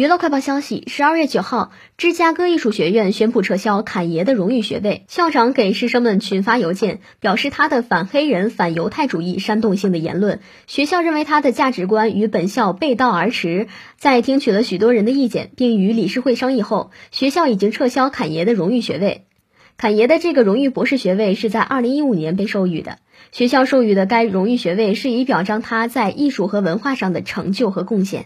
娱乐快报消息十二月九号芝加哥艺术学院宣布撤销侃爷的荣誉学位。校长给师生们群发邮件表示他的反黑人反犹太主义煽动性的言论。学校认为他的价值观与本校背道而驰。在听取了许多人的意见并与理事会商议后学校已经撤销侃爷的荣誉学位。侃爷的这个荣誉博士学位是在二零一五年被授予的。学校授予的该荣誉学位是以表彰他在艺术和文化上的成就和贡献。